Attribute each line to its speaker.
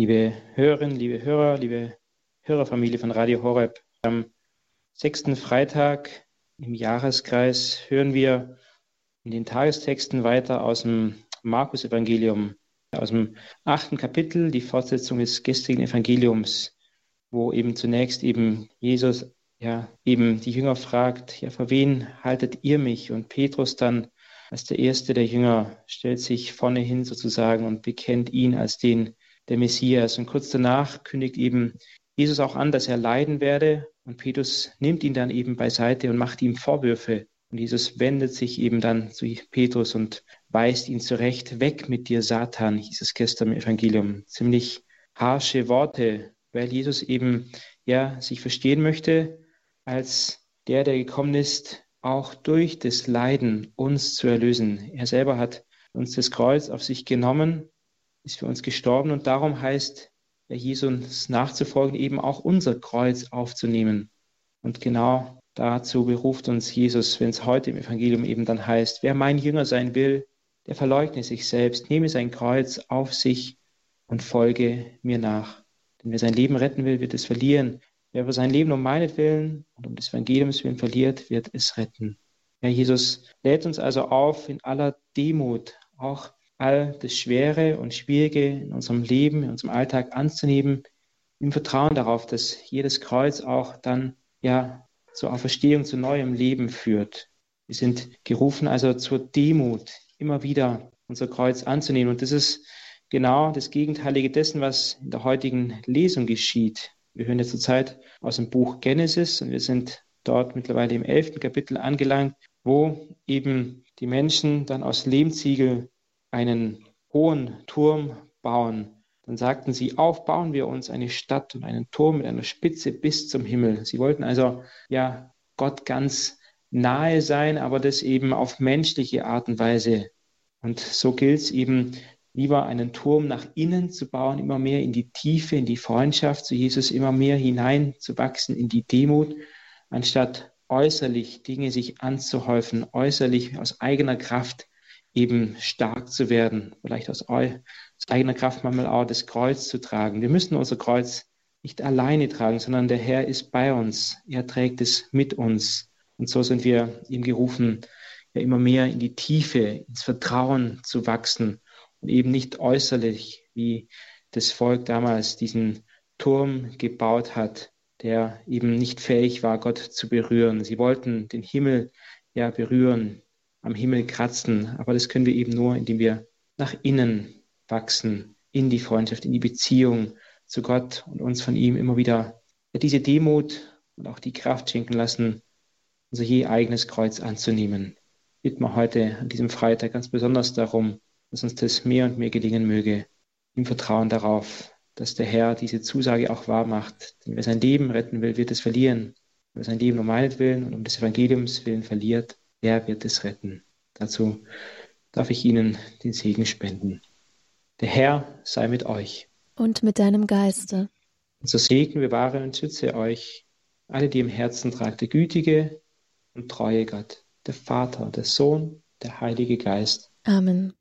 Speaker 1: Liebe Hörerinnen, liebe Hörer, liebe Hörerfamilie von Radio Horeb, am sechsten Freitag im Jahreskreis hören wir in den Tagestexten weiter aus dem Markus-Evangelium, aus dem achten Kapitel, die Fortsetzung des gestrigen Evangeliums, wo eben zunächst eben Jesus ja eben die Jünger fragt, ja, vor wen haltet ihr mich? Und Petrus dann als der erste der Jünger stellt sich vorne hin sozusagen und bekennt ihn als den der Messias. Und kurz danach kündigt eben Jesus auch an, dass er leiden werde. Und Petrus nimmt ihn dann eben beiseite und macht ihm Vorwürfe. Und Jesus wendet sich eben dann zu Petrus und weist ihn zurecht. Weg mit dir, Satan, hieß es gestern im Evangelium. Ziemlich harsche Worte, weil Jesus eben ja sich verstehen möchte als der, der gekommen ist, auch durch das Leiden uns zu erlösen. Er selber hat uns das Kreuz auf sich genommen, ist für uns gestorben und darum heißt, Jesus nachzufolgen, eben auch unser Kreuz aufzunehmen. Und genau dazu beruft uns Jesus, wenn es heute im Evangelium eben dann heißt, wer mein Jünger sein will, der verleugne sich selbst, nehme sein Kreuz auf sich und folge mir nach. Denn wer sein Leben retten will, wird es verlieren. Wer aber sein Leben um meinetwillen und um des Evangeliums willen verliert, wird es retten. Ja, Jesus lädt uns also auf, in aller Demut auch all das Schwere und Schwierige in unserem Leben, in unserem Alltag anzunehmen, im Vertrauen darauf, dass jedes Kreuz auch dann ja zur Auferstehung, zu neuem Leben führt. Wir sind gerufen also zur Demut, immer wieder unser Kreuz anzunehmen. Und das ist genau das Gegenteilige dessen, was in der heutigen Lesung geschieht. Wir hören jetzt zurzeit aus dem Buch Genesis und wir sind dort mittlerweile im elften Kapitel angelangt, wo eben die Menschen dann aus Lehmziegel einen hohen Turm bauen. Dann sagten sie, aufbauen wir uns eine Stadt und einen Turm mit einer Spitze bis zum Himmel. Sie wollten also ja Gott ganz nahe sein, aber das eben auf menschliche Art und Weise. Und so gilt es eben lieber einen Turm nach innen zu bauen, immer mehr in die Tiefe, in die Freundschaft zu Jesus, immer mehr hineinzuwachsen in die Demut, anstatt äußerlich Dinge sich anzuhäufen, äußerlich aus eigener Kraft eben stark zu werden, vielleicht aus, eigener Kraft manchmal auch das Kreuz zu tragen. Wir müssen unser Kreuz nicht alleine tragen, sondern der Herr ist bei uns. Er trägt es mit uns. Und so sind wir ihm gerufen, ja immer mehr in die Tiefe, ins Vertrauen zu wachsen und eben nicht äußerlich, wie das Volk damals diesen Turm gebaut hat, der eben nicht fähig war, Gott zu berühren. Sie wollten den Himmel ja berühren, am Himmel kratzen, aber das können wir eben nur, indem wir nach innen wachsen, in die Freundschaft, in die Beziehung zu Gott und uns von ihm immer wieder diese Demut und auch die Kraft schenken lassen, unser je eigenes Kreuz anzunehmen. Bitten wir heute an diesem Freitag ganz besonders darum, dass uns das mehr und mehr gelingen möge, im Vertrauen darauf, dass der Herr diese Zusage auch wahr macht. Denn wer sein Leben retten will, wird es verlieren. Wer sein Leben um meinetwillen und um des Evangeliums willen verliert, der wird es retten. Dazu darf ich Ihnen den Segen spenden. Der Herr sei mit euch.
Speaker 2: Und mit deinem Geiste.
Speaker 1: Und so Segen, bewahre und schütze euch, alle, die im Herzen tragt, der gütige und treue Gott, der Vater, der Sohn, der Heilige Geist.
Speaker 2: Amen.